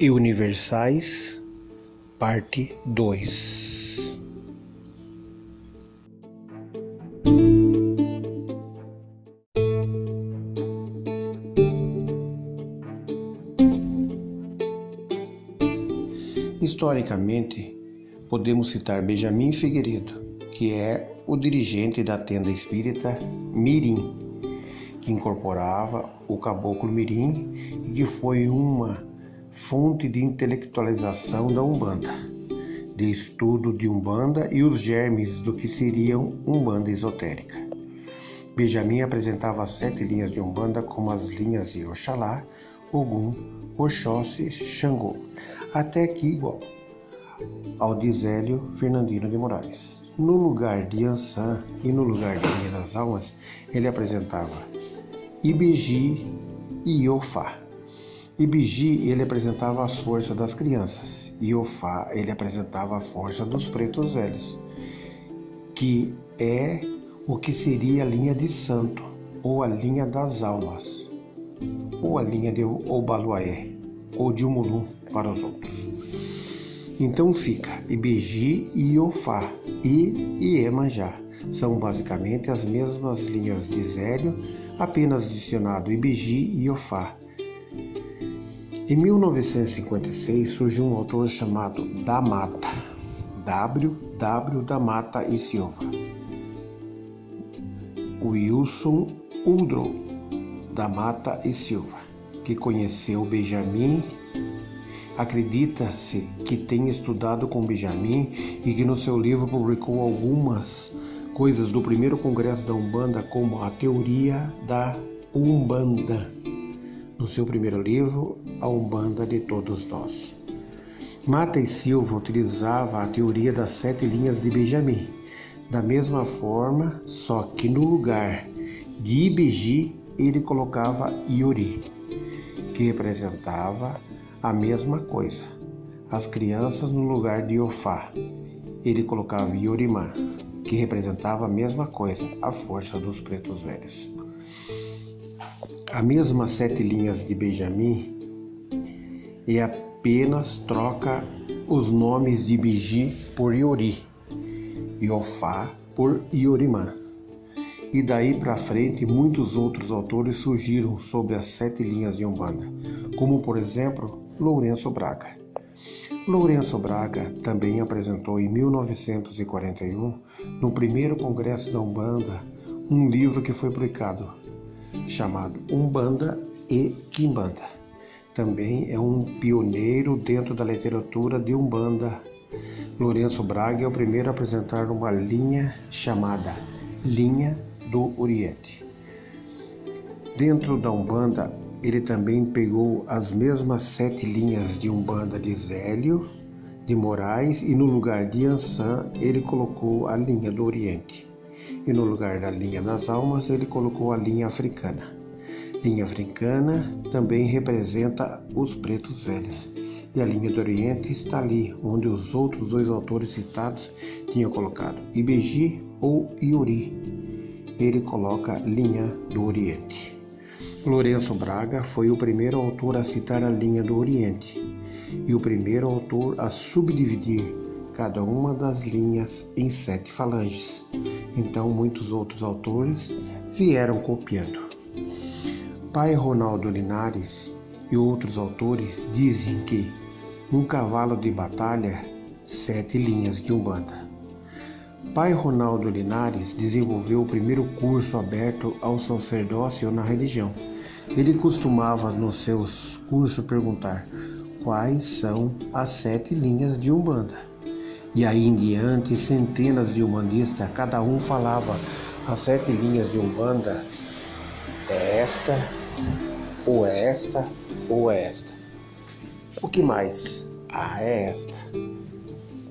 e universais, parte 2. Historicamente, podemos citar Benjamin Figueiredo, que é o dirigente da tenda espírita Mirim, que incorporava o Caboclo Mirim e que foi uma fonte de intelectualização da Umbanda, de estudo de Umbanda e os germes do que seriam Umbanda esotérica. Benjamin apresentava sete linhas de Umbanda como as linhas de Oxalá, Ogum, Oxóssi, Xangô, até que igual ao de Zélio Fernandino de Moraes. No lugar de Ansan e no lugar de Linha das Almas, ele apresentava Ibigi e Iofá. Ibigi ele apresentava as forças das crianças, Iofá ele apresentava a força dos pretos velhos, que é o que seria a linha de santo, ou a linha das almas, ou a linha de Obaluaé, ou de Umulum para os outros. Então fica Ibigi e Iofá e Iemanjá. São basicamente as mesmas linhas de Zélio apenas adicionado Ibigi e Ofá. Em 1956 surgiu um autor chamado Da Mata, W. Da Mata e Silva. Wilson Udrow da Mata e Silva, que conheceu Benjamin. Acredita-se que tenha estudado com Benjamin e que no seu livro publicou algumas coisas do primeiro congresso da Umbanda, como a teoria da Umbanda, no seu primeiro livro, A Umbanda de Todos Nós. Mata e Silva utilizava a teoria das sete linhas de Benjamin, da mesma forma, só que no lugar de Ibiji ele colocava Iori, que representava a mesma coisa. As crianças no lugar de Ofá, ele colocava Iorimã, que representava a mesma coisa, a força dos pretos velhos. A mesma sete linhas de Benjamin e apenas troca os nomes de Biji por Iori e Ofá por Iorimã. E daí para frente, muitos outros autores surgiram sobre as sete linhas de Umbanda, como por exemplo Lourenço Braga. Lourenço Braga também apresentou em 1941, no primeiro congresso da Umbanda, um livro que foi publicado, chamado Umbanda e Quimbanda. Também é um pioneiro dentro da literatura de Umbanda. Lourenço Braga é o primeiro a apresentar uma linha chamada Linha do Oriente. Dentro da Umbanda, ele também pegou as mesmas sete linhas de Umbanda de Zélio, de Moraes, e no lugar de Ansan ele colocou a linha do Oriente. E no lugar da linha das almas ele colocou a linha africana. Linha africana também representa os pretos velhos. E a linha do Oriente está ali, onde os outros dois autores citados tinham colocado Ibeji ou Iori. Ele coloca linha do Oriente. Lourenço Braga foi o primeiro autor a citar a linha do Oriente e o primeiro autor a subdividir cada uma das linhas em sete falanges. Então, muitos outros autores vieram copiando. Pai Ronaldo Linares e outros autores dizem que Um cavalo de batalha, sete linhas de Umbanda. Pai Ronaldo Linares desenvolveu o primeiro curso aberto ao sacerdócio na religião. Ele costumava nos seus cursos perguntar quais são as sete linhas de Umbanda. E aí em diante, centenas de umbandistas, cada um falava as sete linhas de Umbanda é esta, ou é esta, ou é esta. O que mais? Ah, é esta.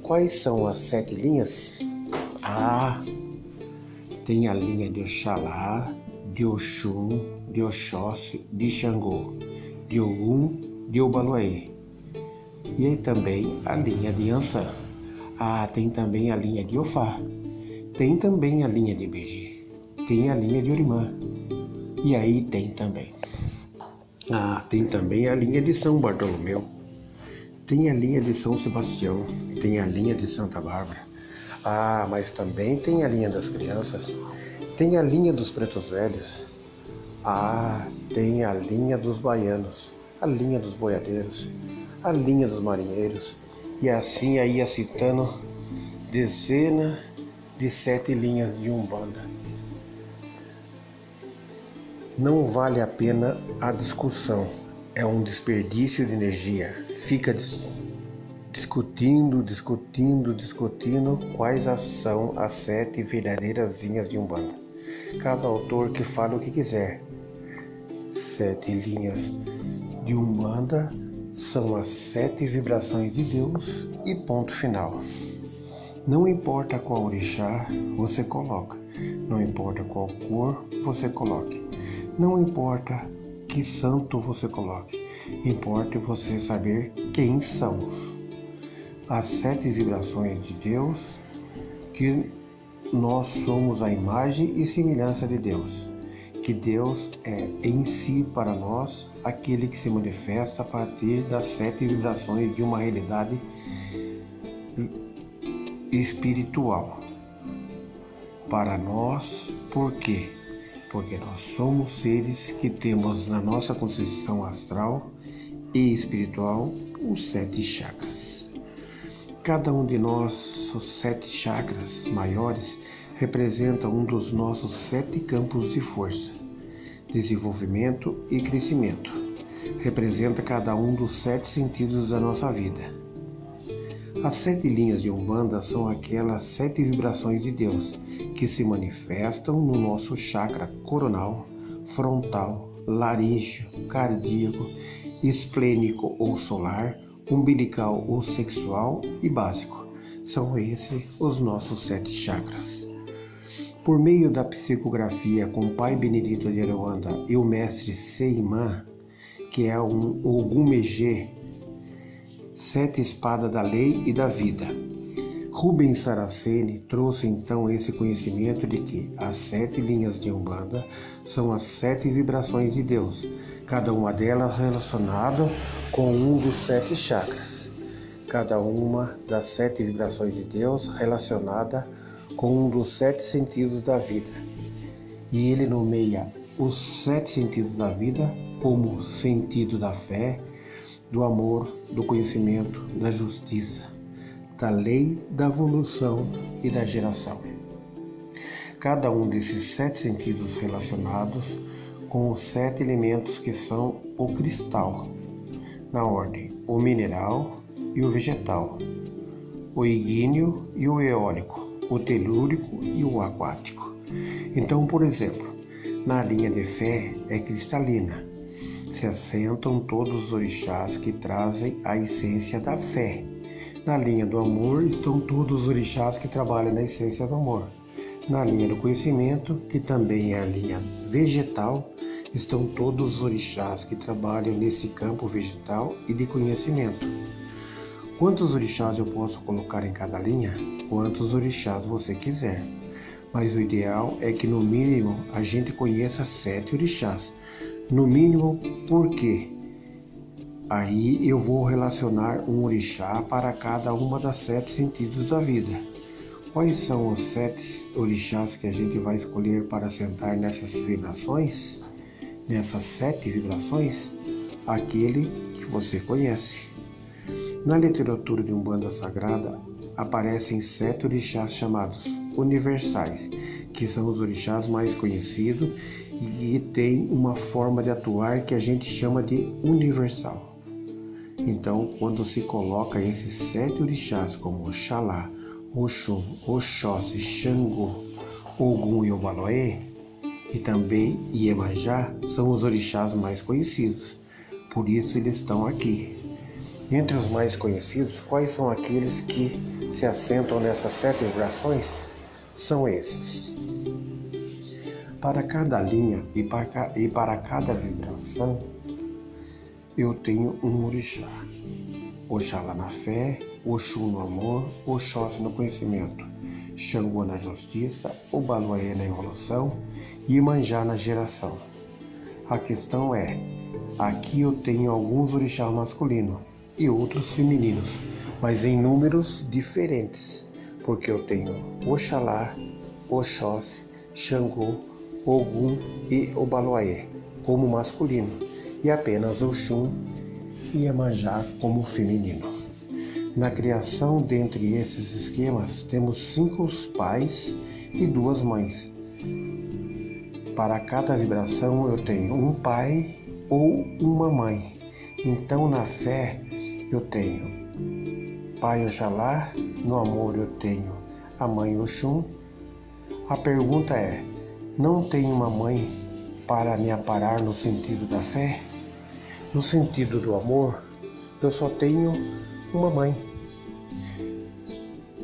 Quais são as sete linhas? Ah, tem a linha de Oxalá, de Oxum, de Oxóssi, de Xangô, de Ogum, de Obaluaê. E aí também a linha de Ansan. Ah, tem também a linha de Ofá. Tem também a linha de Beji. Tem a linha de Orimã. E aí tem também. Ah, tem também a linha de São Bartolomeu. Tem a linha de São Sebastião. Tem a linha de Santa Bárbara. Ah, mas também tem a linha das crianças. Tem a linha dos pretos velhos. Ah, tem a linha dos baianos, a linha dos boiadeiros, a linha dos marinheiros. E assim aí ia citando dezena de sete linhas de Umbanda. Não vale a pena a discussão, é um desperdício de energia. Fica dis discutindo, discutindo, discutindo quais são as sete verdadeiras linhas de Umbanda. Cada autor que fala o que quiser. Sete linhas de Umbanda são as sete vibrações de Deus e ponto final. Não importa qual orixá você coloca, não importa qual cor você coloque, não importa que santo você coloque, importa você saber quem são as sete vibrações de Deus, que nós somos a imagem e semelhança de Deus, que Deus é em si para nós aquele que se manifesta a partir das sete vibrações de uma realidade espiritual. Para nós, por quê? Porque nós somos seres que temos na nossa constituição astral e espiritual os sete chakras. Cada um de nós, os sete chakras maiores, representa um dos nossos sete campos de força, desenvolvimento e crescimento. Representa cada um dos sete sentidos da nossa vida as sete linhas de Umbanda são aquelas sete vibrações de Deus que se manifestam no nosso chakra coronal, frontal, laríngeo, cardíaco, esplênico ou solar, umbilical ou sexual e básico. São esses os nossos sete chakras. Por meio da psicografia com o Pai Benedito de Aruanda e o mestre Seimã, que é um Ogum Megê, Sete Espadas da Lei e da Vida. Rubens Saraceni trouxe então esse conhecimento de que as sete linhas de Umbanda são as sete vibrações de Deus, cada uma delas relacionada com um dos sete chakras. Cada uma das sete vibrações de Deus relacionada com um dos sete sentidos da vida. E ele nomeia os sete sentidos da vida como sentido da fé, do amor, do conhecimento, da justiça, da lei, da evolução e da geração. Cada um desses sete sentidos relacionados com os sete elementos que são o cristal, na ordem o mineral e o vegetal, o igneo e o eólico, o telúrico e o aquático. Então, por exemplo, na linha de fé é cristalina, se assentam todos os orixás que trazem a essência da fé. Na linha do amor estão todos os orixás que trabalham na essência do amor. Na linha do conhecimento, que também é a linha vegetal, estão todos os orixás que trabalham nesse campo vegetal e de conhecimento. Quantos orixás eu posso colocar em cada linha? Quantos orixás você quiser. Mas o ideal é que no mínimo a gente conheça sete orixás no mínimo, porque aí eu vou relacionar um orixá para cada uma das sete sentidos da vida. Quais são os sete orixás que a gente vai escolher para sentar nessas vibrações? Nessas sete vibrações? Aquele que você conhece. Na literatura de Umbanda Sagrada aparecem sete orixás chamados universais, que são os orixás mais conhecidos e têm uma forma de atuar que a gente chama de universal. Então, quando se coloca esses sete orixás como Oxalá, Oxum, Oxóssi, Xangô, Ogum e Obaloé, e também Iemanjá, são os orixás mais conhecidos. Por isso eles estão aqui. Entre os mais conhecidos, quais são aqueles que se assentam nessas sete vibrações? São esses. Para cada linha e para, e para cada vibração, eu tenho um orixá. Oxalá na fé, Oxum no amor, Oxóssi no conhecimento, Xangô na justiça, Obaluaê na evolução e Imanjá na geração. A questão é, aqui eu tenho alguns orixás masculinos e outros femininos, mas em números diferentes, porque eu tenho Oxalá, Oxóssi, Xangô, Ogum e Obaloaê como masculino e apenas Oxum e Iemanjá como feminino. Na criação dentre esses esquemas temos cinco pais e duas mães. Para cada vibração eu tenho um pai ou uma mãe. Então na fé eu tenho Pai Oxalá, no amor eu tenho a Mãe Oxum. A pergunta é: não tenho uma mãe para me aparar no sentido da fé? No sentido do amor, eu só tenho uma mãe.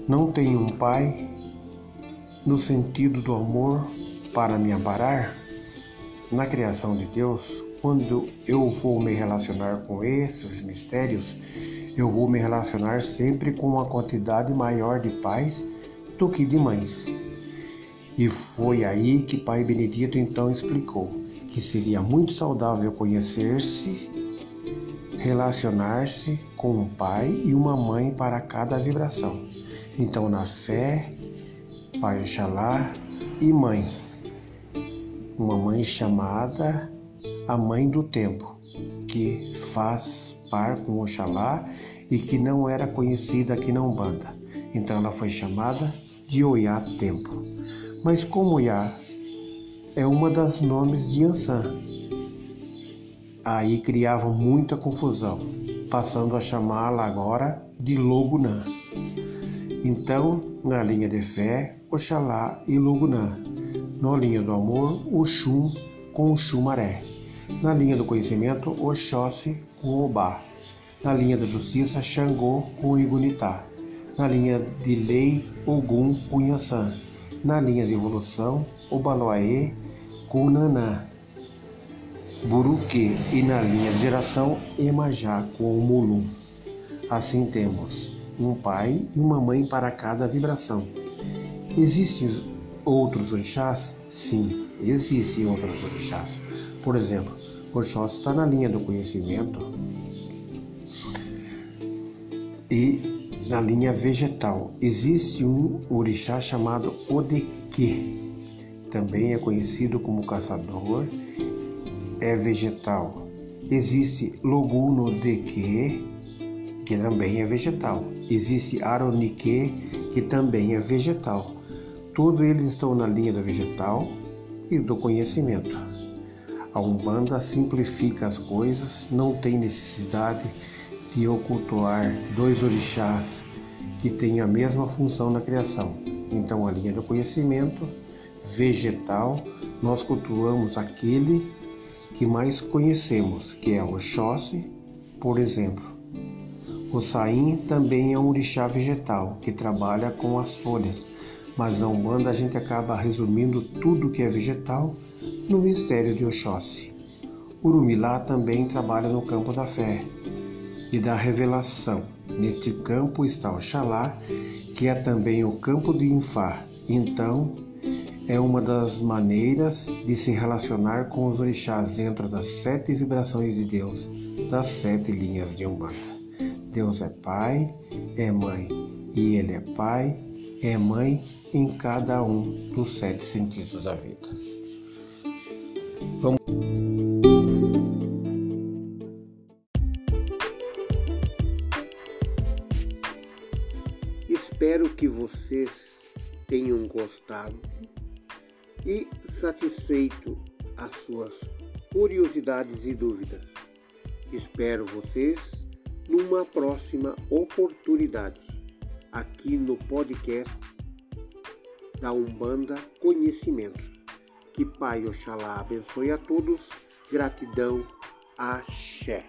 Não tenho um pai no sentido do amor para me amparar? Na criação de Deus, quando eu vou me relacionar com esses mistérios, eu vou me relacionar sempre com uma quantidade maior de pais do que de mães. E foi aí que Pai Benedito então explicou que seria muito saudável conhecer-se, relacionar-se com um pai e uma mãe para cada vibração. Então, na fé, Pai Oxalá e mãe. Uma mãe chamada a mãe do tempo, que faz par com Oxalá e que não era conhecida aqui na Umbanda. Então ela foi chamada de Oiá Tempo. Mas como Oiá é uma das nomes de Ansan, aí criavam muita confusão, passando a chamá-la agora de Logunã. Então, na linha de fé, Oxalá e Logunã. Na linha do amor, Oxum com Xumaré. Na linha do conhecimento, Oxóssi com Obá. Na linha da justiça, Xangô com Igunitá. Na linha de lei, Ogum com Yansan. Na linha de evolução, Obaloaê com Nanã. Buruque e na linha de geração, Emajá com Mulum. Assim temos um pai e uma mãe para cada vibração. Existem outros orixás? Sim, existem outros orixás. Por exemplo, Oxóssi está na linha do conhecimento e na linha vegetal. Existe um orixá chamado Odeque, também é conhecido como caçador, é vegetal. Existe Loguno Deque, que também é vegetal. Existe Aronique, que também é vegetal. Todos eles estão na linha do vegetal e do conhecimento. A Umbanda simplifica as coisas, não tem necessidade de ocultar dois orixás que têm a mesma função na criação. Então, a linha do conhecimento vegetal, nós cultuamos aquele que mais conhecemos, que é o Oxóssi, por exemplo. O Saim também é um orixá vegetal que trabalha com as folhas, mas na Umbanda a gente acaba resumindo tudo que é vegetal no mistério de Oxóssi. Urumilá também trabalha no campo da fé e da revelação. Neste campo está Oxalá, que é também o campo de Infá. Então, é uma das maneiras de se relacionar com os orixás dentro das sete vibrações de Deus, das sete linhas de Umbanda. Deus é Pai, é Mãe, e Ele é Pai, é Mãe em cada um dos sete sentidos da vida. Vamos Espero que vocês tenham gostado e satisfeito as suas curiosidades e dúvidas. Espero vocês numa próxima oportunidade aqui no podcast da Umbanda Conhecimentos. Que Pai Oxalá abençoe a todos. Gratidão. Axé.